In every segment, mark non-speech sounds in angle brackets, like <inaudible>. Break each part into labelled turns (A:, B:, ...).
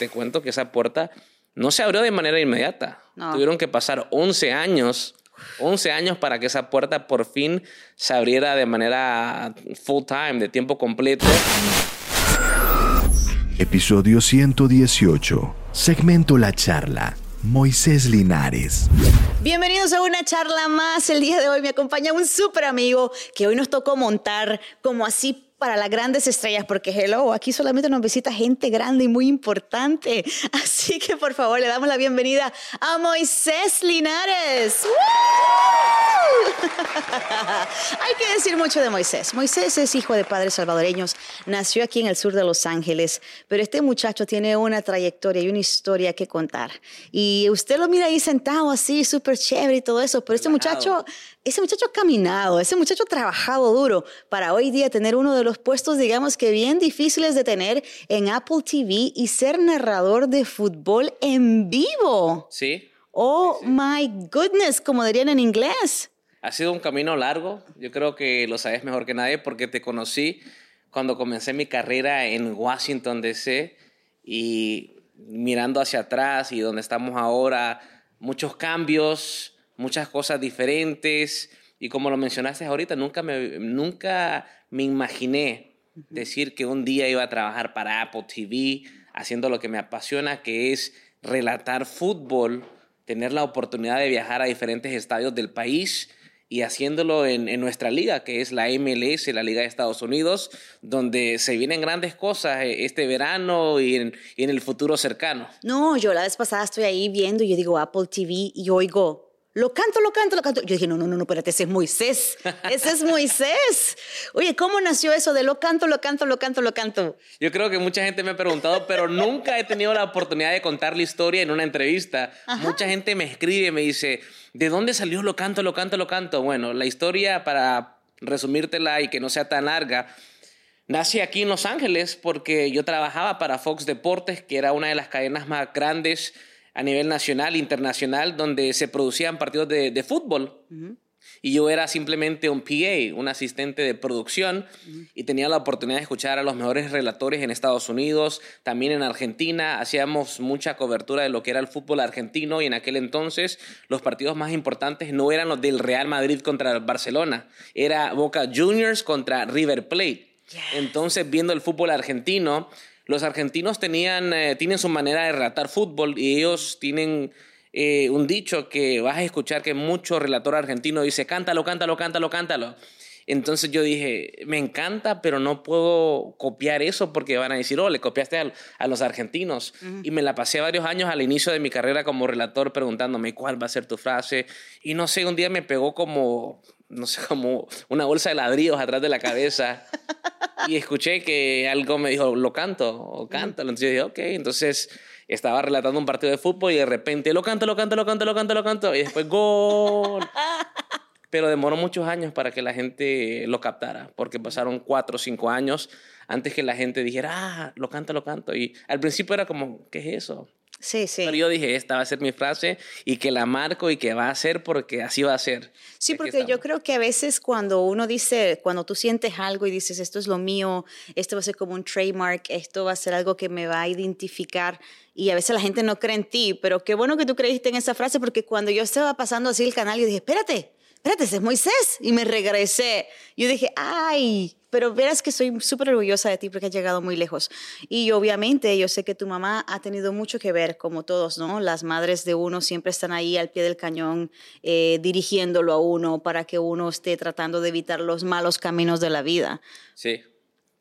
A: te cuento que esa puerta no se abrió de manera inmediata. Tuvieron que pasar 11 años 11 años para que esa puerta por fin se abriera de manera full time, de tiempo completo.
B: Episodio 118. Segmento La Charla. Moisés Linares.
C: Bienvenidos a una charla más. El día de hoy me acompaña un súper amigo que hoy nos tocó montar como así para las grandes estrellas, porque hello, aquí solamente nos visita gente grande y muy importante. <laughs> Así que por favor le damos la bienvenida a Moisés Linares. <laughs> Hay que decir mucho de Moisés. Moisés es hijo de padres salvadoreños, nació aquí en el sur de Los Ángeles, pero este muchacho tiene una trayectoria y una historia que contar. Y usted lo mira ahí sentado así, súper chévere y todo eso, pero este muchacho, ese muchacho ha caminado, ese muchacho ha trabajado duro para hoy día tener uno de los puestos, digamos que bien difíciles de tener en Apple TV y ser narrador de fútbol en vivo.
A: Sí.
C: Oh my goodness, como dirían en inglés.
A: Ha sido un camino largo. Yo creo que lo sabes mejor que nadie porque te conocí cuando comencé mi carrera en Washington, D.C. y mirando hacia atrás y donde estamos ahora, muchos cambios, muchas cosas diferentes. Y como lo mencionaste ahorita, nunca me, nunca me imaginé decir que un día iba a trabajar para Apple TV, haciendo lo que me apasiona, que es relatar fútbol, tener la oportunidad de viajar a diferentes estadios del país y haciéndolo en, nuestra liga, que es la MLS, la Liga de Estados Unidos, donde se vienen grandes cosas eh, este verano y en, y en el futuro cercano.
C: No, yo la vez pasada estoy ahí viendo y yo digo Apple TV y oigo lo canto, lo canto, lo canto. Yo dije, no, no, no, no, espérate, ese es Moisés. Ese es Moisés. Oye, ¿cómo nació eso de lo canto, lo canto, lo canto, lo canto?
A: Yo creo que mucha gente me ha preguntado, pero nunca he tenido la oportunidad de contar la historia en una entrevista. Mucha gente me escribe y me dice, ¿de dónde salió lo canto, lo canto, lo canto? Bueno, la historia, para resumírtela y que no sea tan larga, Nací aquí en Los Ángeles porque yo trabajaba para Fox Deportes, que era una de las cadenas más grandes a nivel nacional, internacional, donde se producían partidos de, fútbol. Y yo era simplemente un PA, un asistente de producción, y tenía la oportunidad de escuchar a los mejores relatores en Estados Unidos, también en Argentina. Hacíamos mucha cobertura de lo que era el fútbol argentino, y en aquel entonces los partidos más importantes no eran los del Real Madrid contra el Barcelona, era Boca Juniors contra River Plate. Entonces, viendo el fútbol argentino, los argentinos tenían, eh, tienen su manera de relatar fútbol y ellos tienen eh, un dicho que vas a escuchar que mucho relator argentino dice, cántalo, cántalo, cántalo, cántalo. Entonces yo dije, me encanta, pero no puedo copiar eso porque van a decir, oh, le copiaste a, los argentinos. Y me la pasé varios años al inicio de mi carrera como relator preguntándome cuál va a ser tu frase. Y no sé, un día me pegó como, no sé, como una bolsa de ladrillos atrás de la cabeza. y escuché que algo me dijo, lo canto o cántalo. Entonces yo dije, ok, entonces estaba relatando un partido de fútbol y de repente lo canto, lo canto, lo canto, lo canto, lo canto. Y después gol. <laughs> Pero demoró muchos años para que la gente lo captara, porque pasaron cuatro o cinco años antes que la gente dijera, ah, lo canto, lo canto. Y al principio era como, ¿qué es eso?
C: Sí, sí.
A: Pero yo dije, esta va a ser mi frase y que la marco y que va a ser porque así va a ser.
C: Sí, porque yo creo que a veces cuando uno dice, cuando tú sientes algo y dices, esto es lo mío, esto va a ser como un trademark, esto va a ser algo que me va a identificar y a veces la gente no cree en ti, pero qué bueno que tú creíste en esa frase porque cuando yo estaba pasando así el canal, yo dije, espérate, espérate, ese es Moisés. Y me regresé. Yo dije, ay, pero verás que soy súper orgullosa de ti porque has llegado muy lejos. Y obviamente yo sé que tu mamá ha tenido mucho que ver, como todos, ¿no? Las madres de uno siempre están ahí al pie del cañón, eh, dirigiéndolo a uno para que uno esté tratando de evitar los malos caminos de la vida.
A: Sí.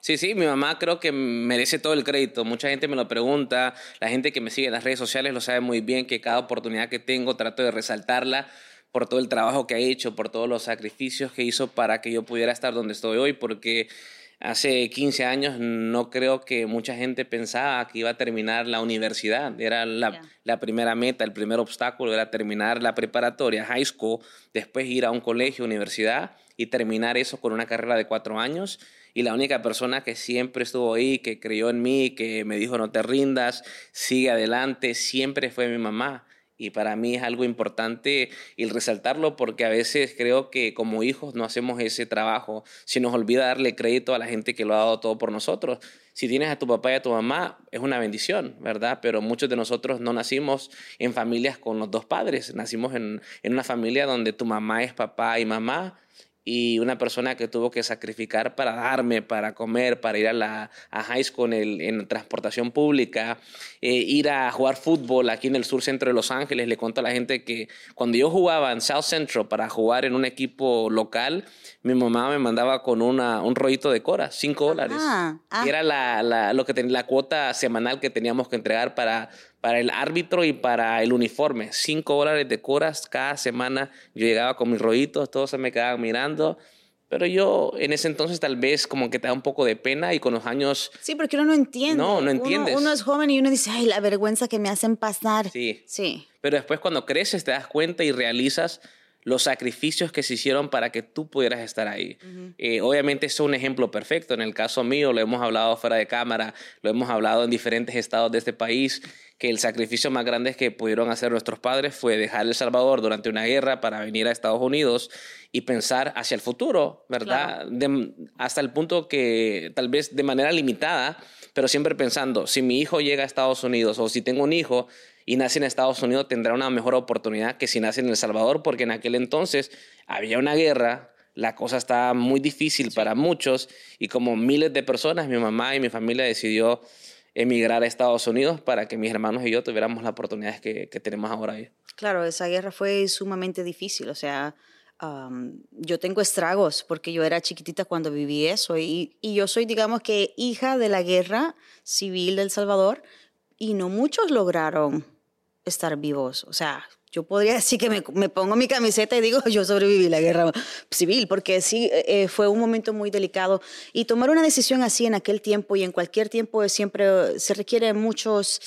A: Sí, sí, mi mamá creo que merece todo el crédito. Mucha gente me lo pregunta, la gente que me sigue en las redes sociales lo sabe muy bien, que cada oportunidad que tengo trato de resaltarla por todo el trabajo que ha hecho, por todos los sacrificios que hizo para que yo pudiera estar donde estoy hoy, porque hace 15 años no creo que mucha gente pensaba que iba a terminar la universidad. Era la, la, primera meta, el primer obstáculo era terminar la preparatoria, high school, después ir a un colegio, universidad y terminar eso con una carrera de cuatro años. Y la única persona que siempre estuvo ahí, que creyó en mí, que me dijo no te rindas, sigue adelante, siempre fue mi mamá y para mí es algo importante el resaltarlo porque a veces creo que como hijos no hacemos ese trabajo, si nos olvida darle crédito a la gente que lo ha dado todo por nosotros. si tienes a tu papá y a tu mamá, es una bendición, ¿verdad? Pero muchos de nosotros no nacimos en familias con los dos padres, nacimos en, en una familia donde tu mamá es papá y mamá y una persona que tuvo que sacrificar para darme, para comer, para ir a la a high school en, en transportación pública, eh, ir a jugar fútbol aquí en el sur centro de Los Ángeles. Le cuento a la gente que cuando yo jugaba en South Central para jugar en un equipo local, mi mamá me mandaba con una, un rollito de cora, cinco dólares.
C: Ah, ah.
A: Y era la, la, lo que ten- la cuota semanal que teníamos que entregar para, para el árbitro y para el uniforme. Cinco dólares de coras cada semana. Yo llegaba con mis rollitos, todos se me quedaban mirando. Pero yo en ese entonces tal vez como que te da un poco de pena y con los años...
C: Sí, porque uno no entiende.
A: No, no
C: Uno-
A: entiendes.
C: Uno, es joven y uno dice, ay, la vergüenza que me hacen pasar.
A: Sí.
C: Sí.
A: Pero después cuando creces te das cuenta y realizas los sacrificios que se hicieron para que tú pudieras estar ahí. Eh, obviamente eso es un ejemplo perfecto. En el caso mío lo hemos hablado fuera de cámara, lo hemos hablado en diferentes estados de este país, que el sacrificio más grande que pudieron hacer nuestros padres fue dejar El Salvador durante una guerra para venir a Estados Unidos y pensar hacia el futuro, ¿verdad? De- hasta el punto que tal vez de manera limitada, pero siempre pensando, si mi hijo llega a Estados Unidos o si tengo un hijo y nace en Estados Unidos, tendrá una mejor oportunidad que si nace en El Salvador, porque en aquel entonces había una guerra, la cosa estaba muy difícil para muchos y como miles de personas, mi mamá y mi familia decidió emigrar a Estados Unidos para que mis hermanos y yo tuviéramos las oportunidades que, que tenemos ahora ahí.
C: Claro, esa guerra fue sumamente difícil. O sea, yo tengo estragos porque yo era chiquitita cuando viví eso. Y, y yo soy, digamos que, hija de la guerra civil de El Salvador y no muchos lograron estar vivos. O sea, yo podría decir que me, me pongo mi camiseta y digo, <laughs> yo sobreviví la guerra civil, porque sí, eh, fue un momento muy delicado. Y tomar una decisión así en aquel tiempo y en cualquier tiempo siempre se requiere muchos,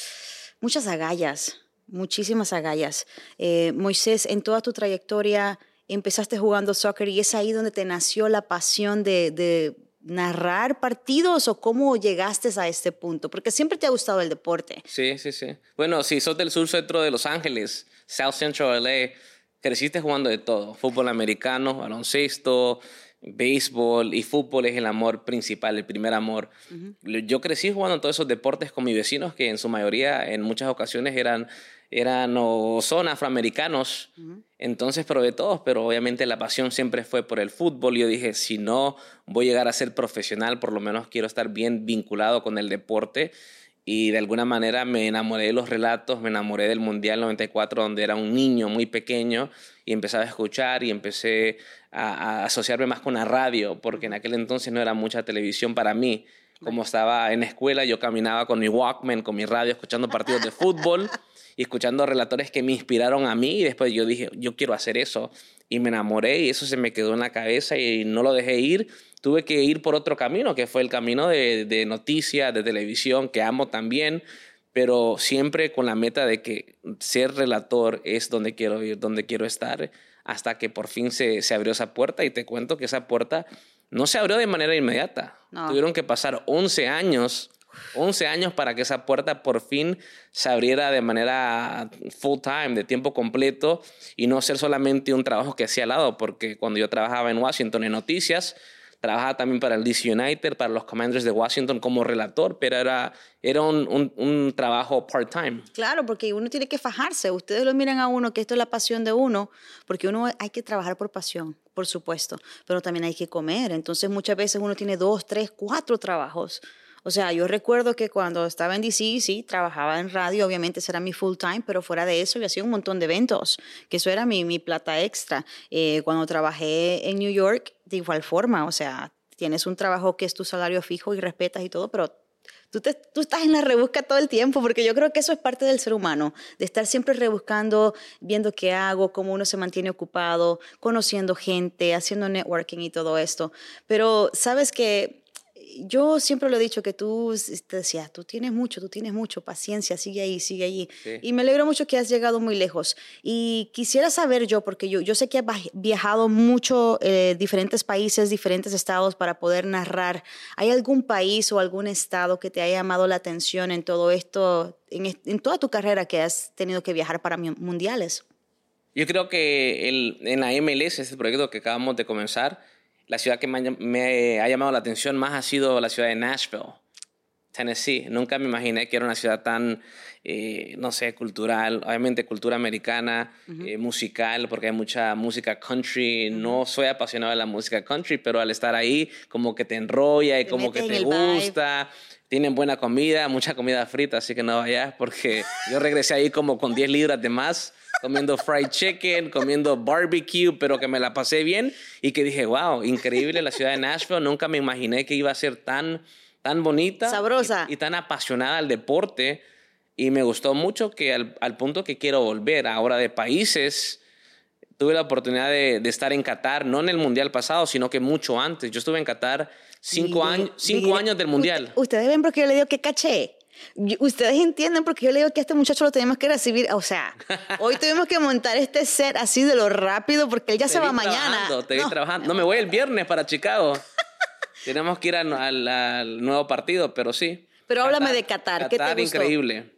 C: muchas agallas, muchísimas agallas. Eh, Moisés, en toda tu trayectoria empezaste jugando soccer y es ahí donde te nació la pasión de, de narrar partidos o cómo llegaste a este punto, porque siempre te ha gustado el deporte.
A: Sí, sí, sí. Bueno, si sos del sur centro de Los Ángeles, South Central LA, creciste jugando de todo. Fútbol americano, baloncesto, béisbol y fútbol es el amor principal, el primer amor. Yo crecí jugando todos esos deportes con mis vecinos que en su mayoría, en muchas ocasiones eran, eran o son afroamericanos. Entonces probé todos, pero obviamente la pasión siempre fue por el fútbol. Yo dije, si no voy a llegar a ser profesional, por lo menos quiero estar bien vinculado con el deporte y de alguna manera me enamoré de los relatos, me enamoré del Mundial 94 donde era un niño muy pequeño y empezaba a escuchar y empecé a, a asociarme más con la radio porque en aquel entonces no era mucha televisión para mí. Como estaba en la escuela, yo caminaba con mi Walkman, con mi radio, escuchando partidos de fútbol <laughs> y escuchando relatores que me inspiraron a mí y después yo dije, yo quiero hacer eso y me enamoré y eso se me quedó en la cabeza y no lo dejé ir. Tuve que ir por otro camino, que fue el camino de, de noticias, de televisión, que amo también, pero siempre con la meta de que ser relator es donde quiero ir, donde quiero estar, hasta que por fin se, se abrió esa puerta y te cuento que esa puerta no se abrió de manera inmediata.
C: No.
A: Tuvieron que pasar 11 años 11 años para que esa puerta por fin se abriera de manera full time, de tiempo completo, y no ser solamente un trabajo que hacía al lado, porque cuando yo trabajaba en Washington en noticias, trabajaba también para el DC United, para los Commanders de Washington como relator, pero era, era un, un, un trabajo part-time.
C: Claro, porque uno tiene que fajarse. Ustedes lo miran a uno, que esto es la pasión de uno, porque uno hay que trabajar por pasión, por supuesto, pero también hay que comer. Entonces muchas veces uno tiene dos, tres, cuatro trabajos. O sea, yo recuerdo que cuando estaba en DC, sí, trabajaba en radio, obviamente ese era mi full time, pero fuera de eso yo hacía un montón de eventos, que eso era mi, mi plata extra. Eh, cuando trabajé en New York, de igual forma, o sea, tienes un trabajo que es tu salario fijo y respetas y todo, pero Tú, estás en la rebusca todo el tiempo, porque yo creo que eso es parte del ser humano, de estar siempre rebuscando, viendo qué hago, cómo uno se mantiene ocupado, conociendo gente, haciendo networking y todo esto. Pero sabes que yo siempre lo he dicho que tú te decías, tú tienes mucho, tú tienes mucho, paciencia, sigue ahí, sigue allí.
A: Sí.
C: Y me alegro mucho que has llegado muy lejos. Y quisiera saber yo, porque yo, yo sé que has viajado mucho, eh, diferentes países, diferentes estados para poder narrar. ¿Hay algún país o algún estado que te haya llamado la atención en todo esto, en, en toda tu carrera que has tenido que viajar para mundiales?
A: Yo creo que el, en la MLS, este proyecto que acabamos de comenzar, la ciudad que me ha, me ha, llamado la atención más ha sido la ciudad de Nashville. Tennessee. Nunca me imaginé que era una ciudad tan, eh, no sé, cultural, obviamente cultura americana, eh, musical, porque hay mucha música country. No soy apasionado de la música country, pero al estar ahí, como que te enrolla y como que te
C: vibe.
A: Tienen buena comida, mucha comida frita, así que no vayas, porque yo regresé ahí como con 10 libras de más, comiendo fried chicken, comiendo barbecue, pero que me la pasé bien y que dije, wow, increíble la ciudad de Nashville. Nunca me imaginé que iba a ser tan, tan bonita.
C: Sabrosa.
A: Y, y tan apasionada al deporte. Y me gustó mucho que al, al punto que quiero volver ahora de países tuve la oportunidad de, de estar en Qatar, no en el Mundial pasado, sino que mucho antes. Yo estuve en Qatar cinco, años, cinco años del Mundial.
C: usted- ustedes ven porque yo le digo que caché. Ustedes entienden porque yo le digo que a este muchacho lo tenemos que recibir. O sea, <laughs> hoy tuvimos que montar este set así de lo rápido porque él ya
A: Te
C: se va mañana.
A: Te vi
C: No.
A: trabajando. No, me voy el viernes para Chicago. <laughs> Tenemos que ir al, al- al nuevo partido, pero sí.
C: Pero háblame de Qatar, ¿qué te
A: Qatar,
C: gustó?
A: increíble.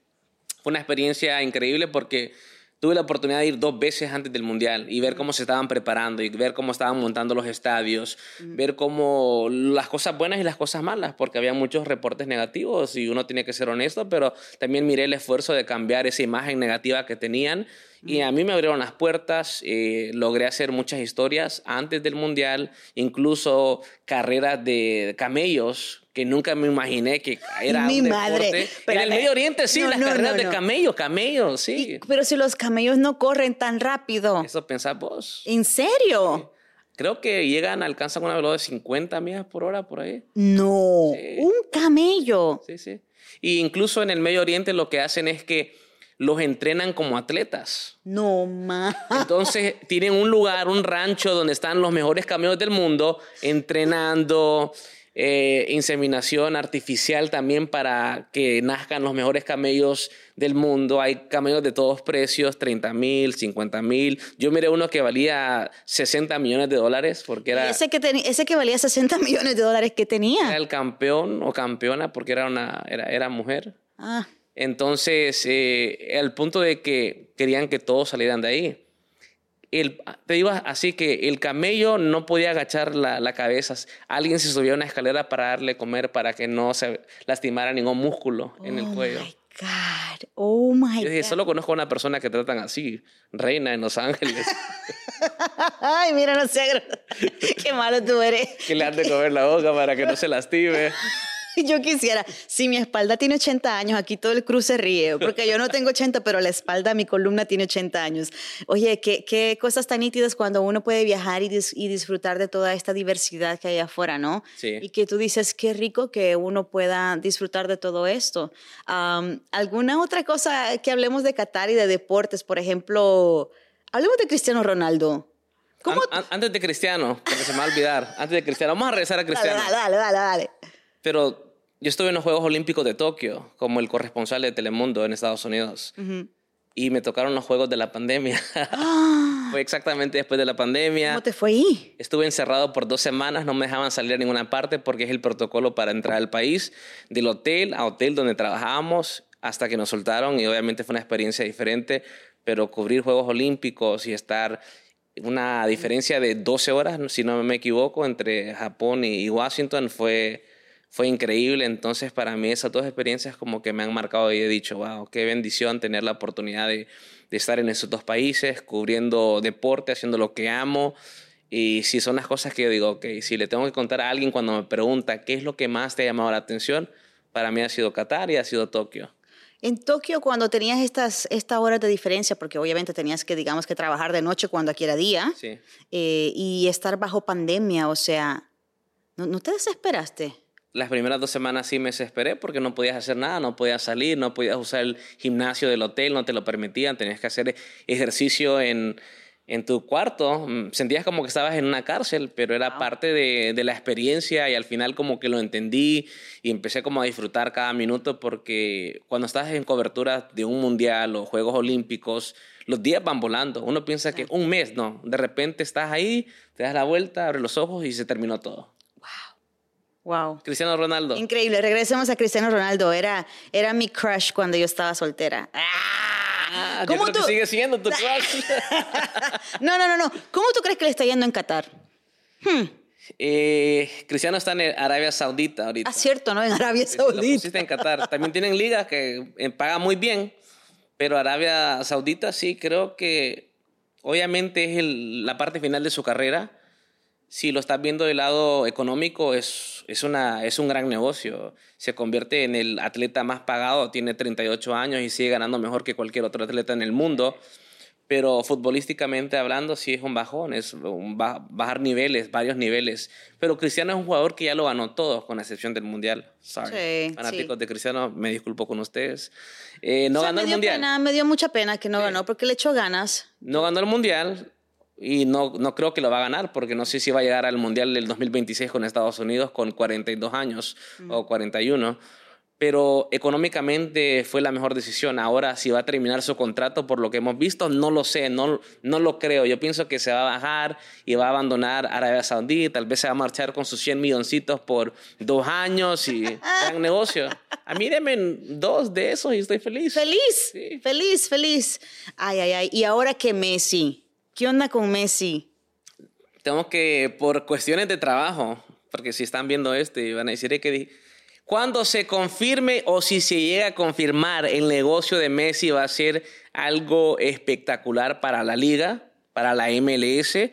A: Fue una experiencia increíble porque tuve la oportunidad de ir dos veces antes del Mundial y ver cómo se estaban preparando y ver cómo estaban montando los estadios, ver cómo las cosas buenas y las cosas malas, porque había muchos reportes negativos y uno tiene que ser honesto, pero también miré el esfuerzo de cambiar esa imagen negativa que tenían y a mí me abrieron las puertas, eh, logré hacer muchas historias antes del Mundial, incluso carreras de camellos que nunca me imaginé que era
C: Mi
A: un
C: madre.
A: deporte. En el Medio Oriente sí,
C: No,
A: las
C: no,
A: carreras
C: no,
A: de camellos, camellos, sí.
C: Y- pero si los camellos no corren tan rápido.
A: Eso pensás vos.
C: ¿En serio?
A: Creo que llegan, alcanzan una velocidad de 50 millas por hora por ahí.
C: No.
A: Sí.
C: Un camello.
A: Sí, sí. Y incluso en el Medio Oriente lo que hacen es que los entrenan como atletas.
C: No más.
A: Entonces <laughs> tienen un lugar, un rancho donde están los mejores camellos del mundo entrenando. Eh, inseminación artificial también para que nazcan los mejores camellos del mundo. Hay camellos de todos precios, 30 mil, 50 mil. Yo miré uno que valía 60 millones de dólares porque era,
C: Ese que, ese que valía 60 <laughs> millones de dólares que
A: era
C: tenía.
A: el campeón o campeona porque era, una, era, era mujer.
C: Ah,
A: Entonces, eh, al punto de que querían que todos salieran de ahí. El, te digo así que el camello no podía agachar la, la cabeza. Alguien se subió a una escalera para darle comer para que no se lastimara ningún músculo en el
C: oh
A: cuello.
C: my God. Oh my
A: Yo dije,
C: God.
A: solo conozco a una persona que tratan así, reina en Los Ángeles, <laughs>
C: Ay, mira, no sé. <laughs> Qué malo tú eres.
A: que le han de comer la boca para que no se lastime. <laughs> <laughs>
C: Yo quisiera, si mi espalda tiene 80 años, aquí todo el cruz se ríe, porque yo no tengo 80, pero la espalda, mi columna tiene 80 años. Oye, qué, qué cosas tan nítidas cuando uno puede viajar y, dis- y disfrutar de toda esta diversidad que hay afuera, ¿no?
A: Sí.
C: Y que tú dices, qué rico que uno pueda disfrutar de todo esto. Am, ¿Alguna otra cosa que hablemos de Qatar y de deportes? Por ejemplo, hablemos de Cristiano Ronaldo.
A: An- an- antes de Cristiano, porque se me va a olvidar, antes de Cristiano, vamos a regresar a
C: Dale,
A: Cristiano.
C: dale, dale, dale, dale.
A: Pero yo estuve en los Juegos Olímpicos de Tokio como el corresponsal de Telemundo en Estados Unidos. Y me tocaron los Juegos de la pandemia. <gasps> Fue exactamente después de la pandemia.
C: ¿Cómo te fue ahí?
A: Estuve encerrado por dos semanas, no me dejaban salir a ninguna parte porque es el protocolo para entrar al país, del hotel a hotel donde trabajábamos hasta que nos soltaron y obviamente fue una experiencia diferente, pero cubrir Juegos Olímpicos y estar una diferencia de 12 horas, si no me equivoco, entre Japón y Washington fue, fue increíble. Entonces para mí esas dos experiencias como que me han marcado y he dicho, wow, qué bendición tener la oportunidad de, de estar en esos dos países, cubriendo deporte, haciendo lo que amo. Y si son las cosas que yo digo, ok, si le tengo que contar a alguien cuando me pregunta qué es lo que más te ha llamado la atención, para mí ha sido Qatar y ha sido Tokio.
C: En Tokio, cuando tenías estas, esta horas de diferencia, porque obviamente tenías que, digamos, que trabajar de noche cuando aquí era día,
A: Sí.
C: eh, y estar bajo pandemia, o sea, ¿no, no te desesperaste?
A: Las primeras dos semanas sí me desesperé porque no podías hacer nada, no podías salir, no podías usar el gimnasio del hotel, no te lo permitían, tenías que hacer ejercicio en, en tu cuarto. Mm, Sentías como que estabas en una cárcel, pero era parte de, de la experiencia y al final como que lo entendí y empecé como a disfrutar cada minuto porque cuando estás en cobertura de un mundial o Juegos Olímpicos, los días van volando. Uno piensa que un mes, no. De repente estás ahí, te das la vuelta, abres los ojos y se terminó todo.
C: Wow.
A: Cristiano Ronaldo.
C: Increíble. Regresemos a Cristiano Ronaldo. Era, era mi crush cuando yo estaba soltera.
A: Ah, yo
C: ¿Cómo
A: creo que
C: tú-
A: sigue siendo tu crush. <laughs>
C: No, no, no, no. ¿Cómo tú crees que le está yendo en Qatar?
A: Eh, Cristiano está en Arabia Saudita ahorita.
C: Ah, cierto, ¿no? En Arabia
A: Lo
C: Saudita.
A: pusiste en Qatar. También tienen ligas que eh, pagan muy bien, pero Arabia Saudita sí creo que obviamente es el- la parte final de su carrera. Si lo estás viendo del lado económico, es, es, una, es un gran negocio. Se convierte en el atleta más pagado, tiene 38 años y sigue ganando mejor que cualquier otro atleta en el mundo. Pero futbolísticamente hablando, sí es un bajón, es un ba- bajar niveles, varios niveles. Pero Cristiano es un jugador que ya lo ganó todo, con excepción del Mundial. Sorry.
C: Sí,
A: Fanáticos
C: sí.
A: de Cristiano, me disculpo con ustedes. Eh, no
C: O sea,
A: ganó
C: me
A: el Mundial.
C: pena, me dio mucha pena que no ganó porque le echó ganas.
A: No ganó el Mundial y no, no creo que lo va a ganar porque no sé si va a llegar al Mundial del 2026 con Estados Unidos con 42 años o 41. Pero económicamente fue la mejor decisión. Ahora, si va a terminar su contrato por lo que hemos visto, no lo sé, no, no lo creo. Yo pienso que se va a bajar y va a abandonar Arabia Saudí. Tal vez se va a marchar con sus 100 milloncitos por dos años y <laughs> gran negocio. A mí denme dos de esos y estoy feliz.
C: Feliz,
A: Sí.
C: feliz, feliz. Ay, ay, ay. Y ahora que Messi, ¿qué onda con Messi?
A: tengo que, por cuestiones de trabajo, porque si están viendo este, van a decir "Eh, que di-". cuando se confirme o si se llega a confirmar el negocio de Messi va a ser algo espectacular para la liga, para la MLS.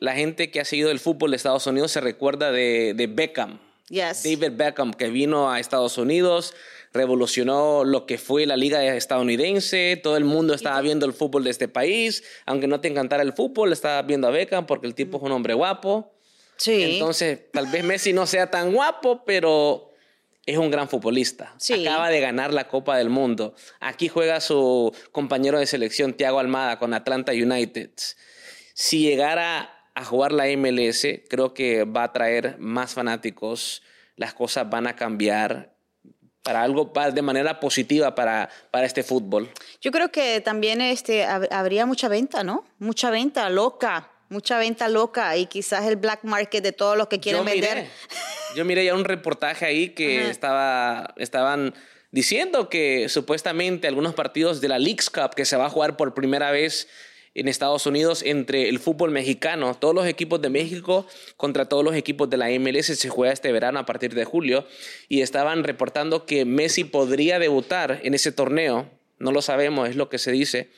A: La gente que ha seguido el fútbol de Estados Unidos se recuerda de, de Beckham.
C: Yes.
A: David Beckham, que vino a Estados Unidos, revolucionó lo que fue la liga estadounidense, todo el mundo estaba viendo el fútbol de este país, aunque no te encantara el fútbol, estabas viendo a Beckham porque el tipo es un hombre guapo.
C: Sí.
A: Entonces, tal vez Messi no sea tan guapo, pero es un gran futbolista.
C: Sí.
A: Acaba de ganar la Copa del Mundo. Aquí juega su compañero de selección, Thiago Almada, con Atlanta United. Si llegara a jugar la MLS, creo que va a traer más fanáticos. Las cosas van a cambiar para algo de manera positiva para, para este fútbol.
C: Yo creo que también este, hab- habría mucha venta, ¿no? Mucha venta loca, mucha venta loca y quizás el black market de todo lo que quieren
A: yo
C: vender.
A: Miré, <laughs> yo miré ya un reportaje ahí que
C: Ajá.
A: estaba, estaban diciendo que supuestamente algunos partidos de la Leagues Cup que se va a jugar por primera vez en Estados Unidos entre el fútbol mexicano, todos los equipos de México contra todos los equipos de la MLS se juega este verano a partir de julio. Y estaban reportando que Messi podría debutar en ese torneo, no lo sabemos, es lo que se dice.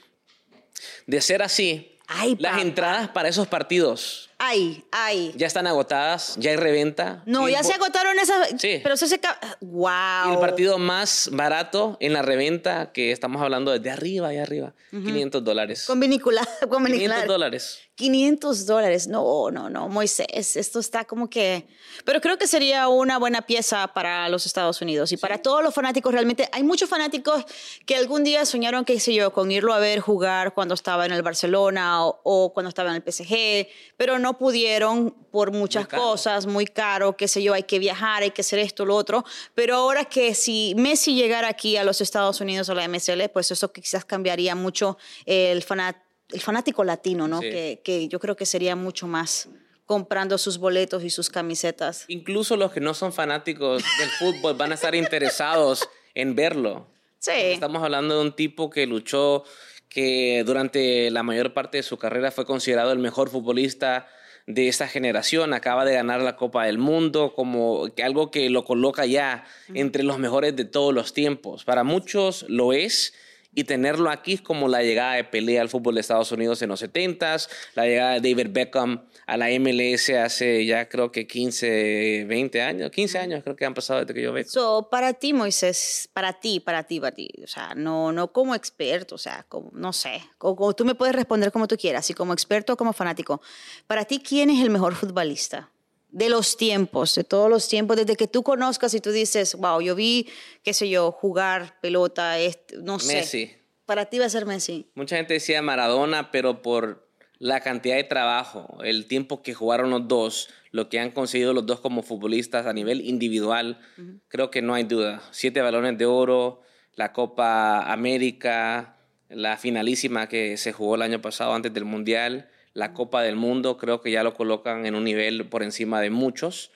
A: De ser así,
C: Ay,
A: las entradas para esos partidos
C: Ay, ay.
A: ya están agotadas, ya hay reventa.
C: No, ya se agotaron esas.
A: Sí.
C: Pero eso se. Wow.
A: Y el partido más barato en la reventa, que estamos hablando desde arriba, allá arriba, 500 dólares.
C: Con vinicular. <laughs> Con
A: 500
C: vinicular.
A: dólares.
C: 500 dólares. No, no, no, Moisés, esto está como que... Pero creo que sería una buena pieza para los Estados Unidos y para todos los fanáticos. Realmente hay muchos fanáticos que algún día soñaron, qué sé yo, con irlo a ver jugar cuando estaba en el Barcelona o, o cuando estaba en el PSG, pero no pudieron por muchas
A: Muy
C: cosas, muy caro, qué sé yo, hay que viajar, hay que hacer esto, lo otro. Pero ahora que si Messi llegara aquí a los Estados Unidos o la MSL, pues eso quizás cambiaría mucho el fanático el fanático latino, ¿no?
A: Sí.
C: Que, que yo creo que sería mucho más comprando sus boletos y sus camisetas.
A: Incluso los que no son fanáticos del fútbol van a estar interesados en verlo.
C: Sí.
A: Estamos hablando de un tipo que luchó, que durante la mayor parte de su carrera fue considerado el mejor futbolista de esta generación. Acaba de ganar la Copa del Mundo como que algo que lo coloca ya entre los mejores de todos los tiempos. Para muchos lo es. Y tenerlo aquí es como la llegada de Pelé al fútbol de Estados Unidos en los 70s, la llegada de David Beckham a la MLS hace ya creo que 15, 20 años, 15 años creo que han pasado desde que yo veo.
C: So, para ti, Moisés, para ti, para ti, para ti, o sea, no, no como experto, o sea, como, no sé, como, como tú me puedes responder como tú quieras, y como experto o como fanático. Para ti, ¿quién es el mejor futbolista? De los tiempos, de todos los tiempos, desde que tú conozcas y tú dices, wow, yo vi, qué sé yo, jugar pelota, este, no sé.
A: Messi.
C: Para ti va a ser Messi.
A: Mucha gente decía Maradona, pero por la cantidad de trabajo, el tiempo que jugaron los dos, lo que han conseguido los dos como futbolistas a nivel individual, creo que no hay duda. Siete balones de oro, la Copa América, la finalísima que se jugó el año pasado antes del Mundial, la Copa del Mundo, creo que ya lo colocan en un nivel por encima de muchos.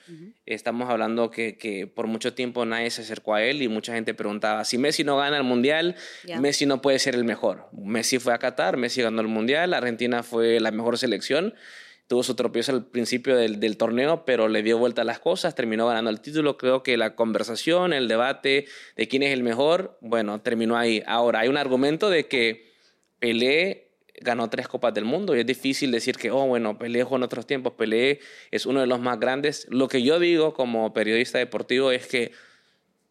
A: Estamos hablando que, que por mucho tiempo nadie se acercó a él y mucha gente preguntaba, si Messi no gana el Mundial. Messi no puede ser el mejor. Messi fue a Qatar, Messi ganó el Mundial, Argentina fue la mejor selección. tuvo su tropiezo al principio del, del, torneo, pero le dio vuelta a las cosas, terminó ganando el título. Creo que la conversación, el debate de quién es el mejor, bueno, terminó ahí. Ahora, hay un argumento de que Pelé ganó tres Copas del Mundo y es difícil decir que, oh, bueno, Pelé jugó en otros tiempos, Pelé es uno de los más grandes. Lo que yo digo como periodista deportivo es que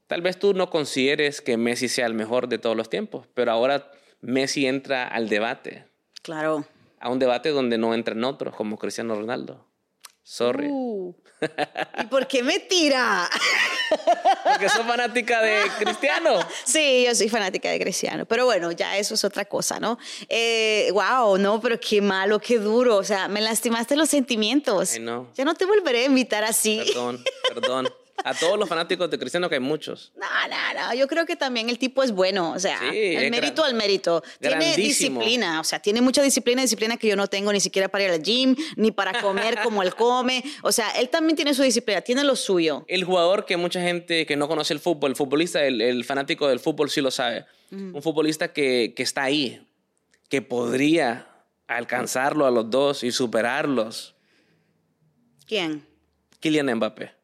A: tal vez tú no consideres que Messi sea el mejor de todos los tiempos, pero ahora Messi entra al debate.
C: Claro
A: a un debate donde no entran otros, como Cristiano Ronaldo. Sorry. Uh,
C: ¿Y por qué me tira? <laughs>
A: Porque soy fanática de Cristiano. <laughs>
C: Sí, yo soy fanática de Cristiano. Pero bueno, ya eso es otra cosa, ¿no? Eh, wow, no, pero qué malo, qué duro. O sea, me lastimaste los sentimientos.
A: no.
C: Ya no te volveré a invitar así.
A: Perdón, perdón. A todos los fanáticos de Cristiano, que hay muchos.
C: No, no, no. Yo creo que también el tipo es bueno. O sea, el mérito al mérito. Tiene disciplina. O sea, tiene mucha disciplina, disciplina que yo no tengo ni siquiera para ir al gym, ni para comer como él come. O sea, él también tiene su disciplina, tiene lo suyo.
A: El jugador que mucha gente que no conoce el fútbol, el futbolista, el, fanático del fútbol sí lo sabe. Un futbolista que, que está ahí, que podría alcanzarlo a los dos y superarlos.
C: ¿Quién?
A: Kylian Mbappé.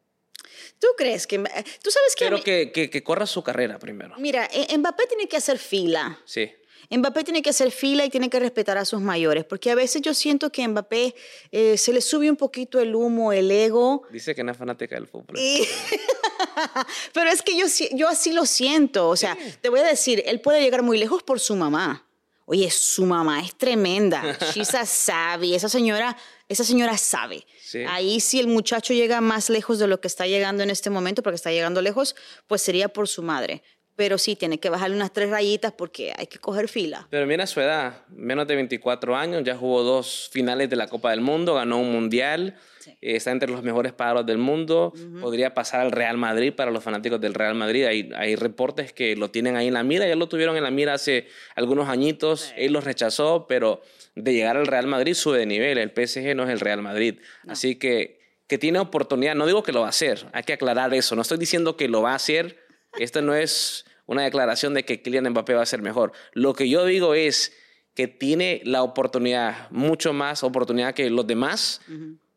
C: ¿Tú crees que... Tú sabes que...
A: Pero que, que, corra su carrera primero.
C: Mira, e, Mbappé tiene que hacer fila.
A: Sí.
C: Mbappé tiene que hacer fila y tiene que respetar a sus mayores, porque a veces yo siento que Mbappé eh, se le sube un poquito el humo, el ego.
A: Dice que no es fanática del fútbol. <laughs>
C: Pero es que yo, yo así lo siento, o sea, te voy a decir, él puede llegar muy lejos por su mamá. Oye, su mamá es tremenda. She's a savvy. Esa señora, esa señora sabe. Ahí si el muchacho llega más lejos de lo que está llegando en este momento, porque está llegando lejos, pues sería por su madre. Pero sí, tiene que bajarle unas tres rayitas porque hay que coger fila.
A: Pero mira su edad, menos de 24 años, ya jugó dos finales de la Copa del Mundo, ganó un mundial. Eh, está entre los mejores pájaros del mundo, podría pasar al Real Madrid para los fanáticos del Real Madrid. Hay, hay reportes que lo tienen ahí en la mira, ya lo tuvieron en la mira hace algunos añitos, él los rechazó, pero de llegar al Real Madrid sube de nivel, el PSG no es el Real Madrid. Así que que tiene oportunidad, no digo que lo va a hacer, hay que aclarar eso, no estoy diciendo que lo va a hacer, esto no es una declaración de que Kylian Mbappé va a ser mejor. Lo que yo digo es que tiene la oportunidad, mucho más oportunidad que los demás,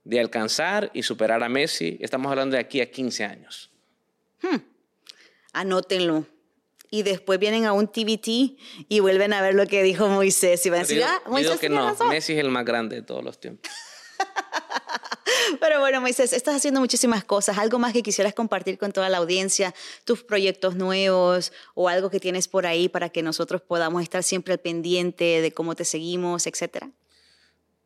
A: de alcanzar y superar a Messi. Estamos hablando de aquí a 15 años.
C: Hmm. Anótenlo. Y después vienen a un TBT y vuelven a ver lo que dijo Moisés. Y van a decir, ah, Moisés
A: que no, Messi es el más grande de todos los tiempos. <laughs>
C: Pero bueno, Moisés, estás haciendo muchísimas cosas. ¿Algo más que quisieras compartir con toda la audiencia? ¿Tus proyectos nuevos o algo que tienes por ahí para que nosotros podamos estar siempre al pendiente de cómo te seguimos, etcétera?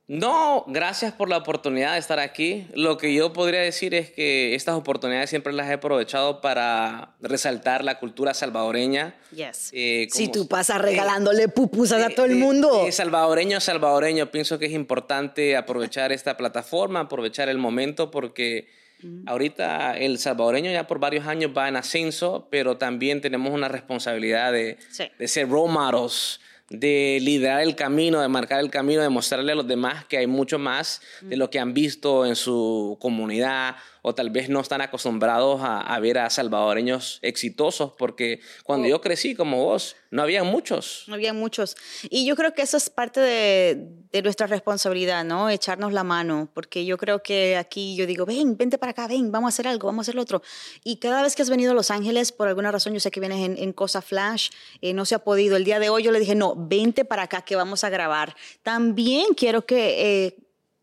A: No, gracias por la oportunidad de estar aquí. Lo que yo podría decir es que estas oportunidades siempre las he aprovechado para resaltar la cultura salvadoreña.
C: Yes. Eh, si tú pasas regalándole pupusas a todo el mundo.
A: salvadoreño, salvadoreño, pienso que es importante aprovechar esta plataforma, aprovechar el momento, porque mm. ahorita el salvadoreño ya por varios años va en ascenso, pero también tenemos una responsabilidad de, de ser role models de liderar el camino, de marcar el camino, de mostrarle a los demás que hay mucho más de lo que han visto en su comunidad o tal vez no están acostumbrados a, ver a salvadoreños exitosos, porque cuando oh. yo crecí como vos, no había muchos.
C: No había muchos. Y yo creo que eso es parte de, nuestra responsabilidad, ¿no? Echarnos la mano, porque yo creo que aquí yo digo, ven, vente para acá, ven, vamos a hacer algo, vamos a hacer lo otro. Y cada vez que has venido a Los Ángeles, por alguna razón, yo sé que vienes en, Cosa Flash, eh, no se ha podido. El día de hoy yo le dije, no, vente para acá que vamos a grabar. También quiero que... Eh,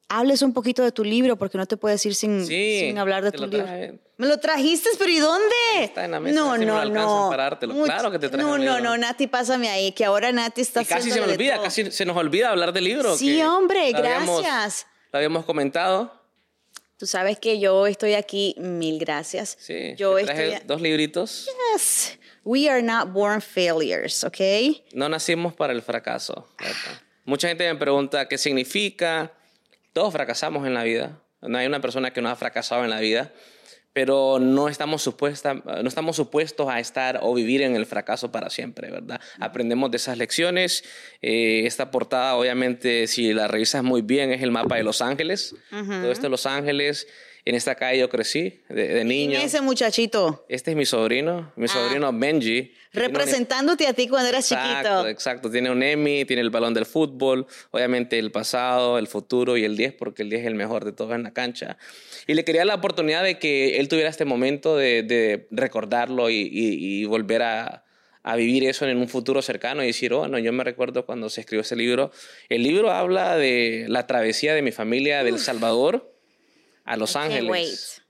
C: hables un poquito de tu libro, porque no te puedes ir sin, sin hablar de tu libro. Me lo trajiste, pero ¿y dónde?
A: Está en la mesa, no, no, no. claro que te traje
C: No, no, no, Nati, pásame ahí, que ahora Nati está y
A: casi se me olvida, casi se nos olvida hablar del libro.
C: Sí, hombre, gracias.
A: lo habíamos comentado.
C: Tú sabes que yo estoy aquí, mil gracias.
A: Sí, yo traje dos libritos.
C: Yes. We are not born failures, ¿ok?
A: No nacimos para el fracaso. Mucha gente me pregunta qué significa todos fracasamos en la vida. No hay una persona que no ha fracasado en la vida, pero no estamos, supuesta, no estamos supuestos a estar o vivir en el fracaso para siempre, ¿verdad? Aprendemos de esas lecciones. Eh, esta portada, obviamente, si la revisas muy bien, es el mapa de Los Ángeles. Todo esto de Los Ángeles En esta calle yo crecí de, niño.
C: ¿Quién es ese muchachito?
A: Este es mi sobrino, mi ah. sobrino Benji.
C: Representándote a ti cuando eras
A: chiquito. Exacto, tiene un Emmy, tiene el balón del fútbol, obviamente el pasado, el futuro y el 10, porque el 10 es el mejor de todos en la cancha. Y le quería la oportunidad de que él tuviera este momento de, recordarlo y, volver a, a, vivir eso en un futuro cercano y decir, oh, no, yo me recuerdo cuando se escribió ese libro. El libro habla de la travesía de mi familia del Salvador a Los Ángeles.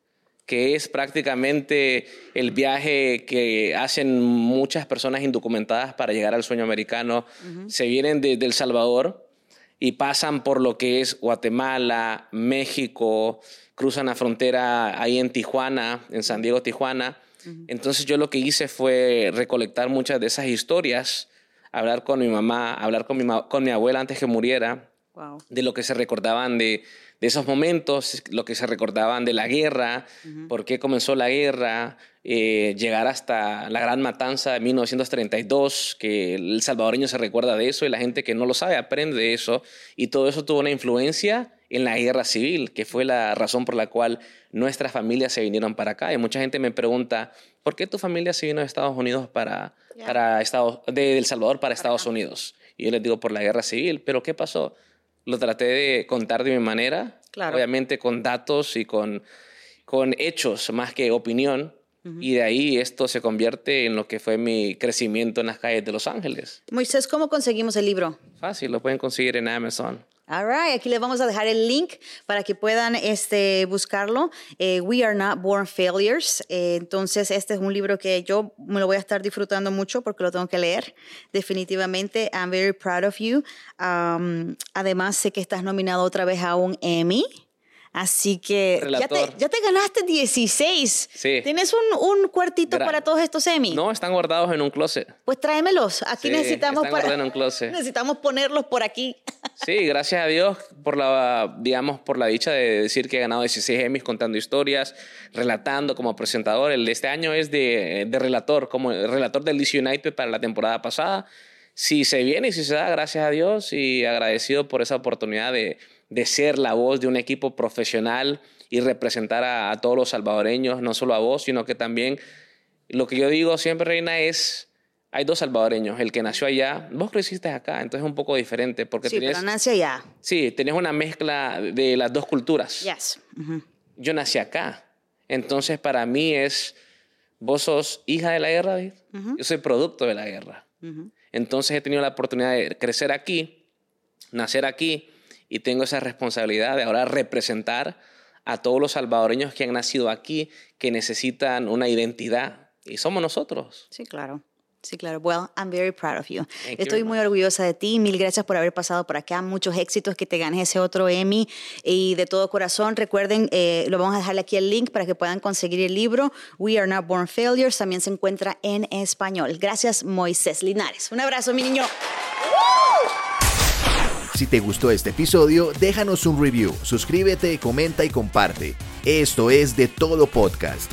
A: que es prácticamente el viaje que hacen muchas personas indocumentadas para llegar al sueño americano. Se vienen desde El Salvador y pasan por lo que es Guatemala, México, cruzan la frontera ahí en Tijuana, en San Diego, Tijuana. Entonces yo lo que hice fue recolectar muchas de esas historias, hablar con mi mamá, hablar con mi, con mi abuela antes que muriera, de lo que se recordaban de, de esos momentos, lo que se recordaban de la guerra, por qué comenzó la guerra, eh, llegar hasta la gran matanza de 1932, que el salvadoreño se recuerda de eso y la gente que no lo sabe aprende de eso, y todo eso tuvo una influencia en la guerra civil, que fue la razón por la cual nuestras familias se vinieron para acá. Y mucha gente me pregunta, ¿por qué tu familia se vino de Estados Unidos para, para Estados, de El Salvador para Estados Unidos? Y yo les digo, por la guerra civil, pero ¿qué pasó? Lo traté de contar de mi manera, obviamente con datos y con, con hechos más que opinión. Y de ahí esto se convierte en lo que fue mi crecimiento en las calles de Los Ángeles.
C: Moisés, ¿cómo conseguimos el libro?
A: Fácil, lo pueden conseguir en Amazon.
C: All right, aquí les vamos a dejar el link para que puedan este, buscarlo. Eh, We Are Not Born Failures. Eh, entonces, este es un libro que yo me lo voy a estar disfrutando mucho porque lo tengo que leer. Definitivamente, I'm very proud of you. Um, además, sé que estás nominado otra vez a un Emmy. Así que ya te, ya te, ganaste 16.
A: Sí.
C: ¿Tienes un, un cuartito para todos estos Emmy?
A: No, están guardados en un closet.
C: Pues tráemelos. Aquí necesitamos
A: están en un closet. <laughs>
C: Necesitamos ponerlos por aquí.
A: Sí, gracias a Dios por la, digamos, por la dicha de decir que he ganado 16 Emmys contando historias, relatando como presentador. El de este año es de, de relator, como relator del DC United para la temporada pasada. Si se viene y si se da, gracias a Dios y agradecido por esa oportunidad de de ser la voz de un equipo profesional y representar a, todos los salvadoreños, no solo a vos, sino que también lo que yo digo siempre, Reina, es, hay dos salvadoreños, el que nació allá, vos creciste acá, entonces es un poco diferente. Porque
C: sí, pero nací allá.
A: Sí, tenés una mezcla de las dos culturas.
C: Yes.
A: Yo nací acá, entonces para mí es, vos sos hija de la guerra, David, yo soy producto de la guerra. Entonces he tenido la oportunidad de crecer aquí, nacer aquí, y tengo esa responsabilidad de ahora representar a todos los salvadoreños que han nacido aquí, que necesitan una identidad y somos nosotros.
C: Sí, claro. Sí, claro. Well, I'm very proud of you. Estoy muy orgullosa de ti. Mil gracias por haber pasado por acá. Muchos éxitos, que te ganes ese otro Emmy. Y de todo corazón, recuerden, eh, lo vamos a dejarle aquí el link para que puedan conseguir el libro We Are Not Born Failures. También se encuentra en español. Gracias, Moisés Linares. Un abrazo, mi niño.
B: Si te gustó este episodio, déjanos un review, suscríbete, comenta y comparte. Esto es de todo podcast.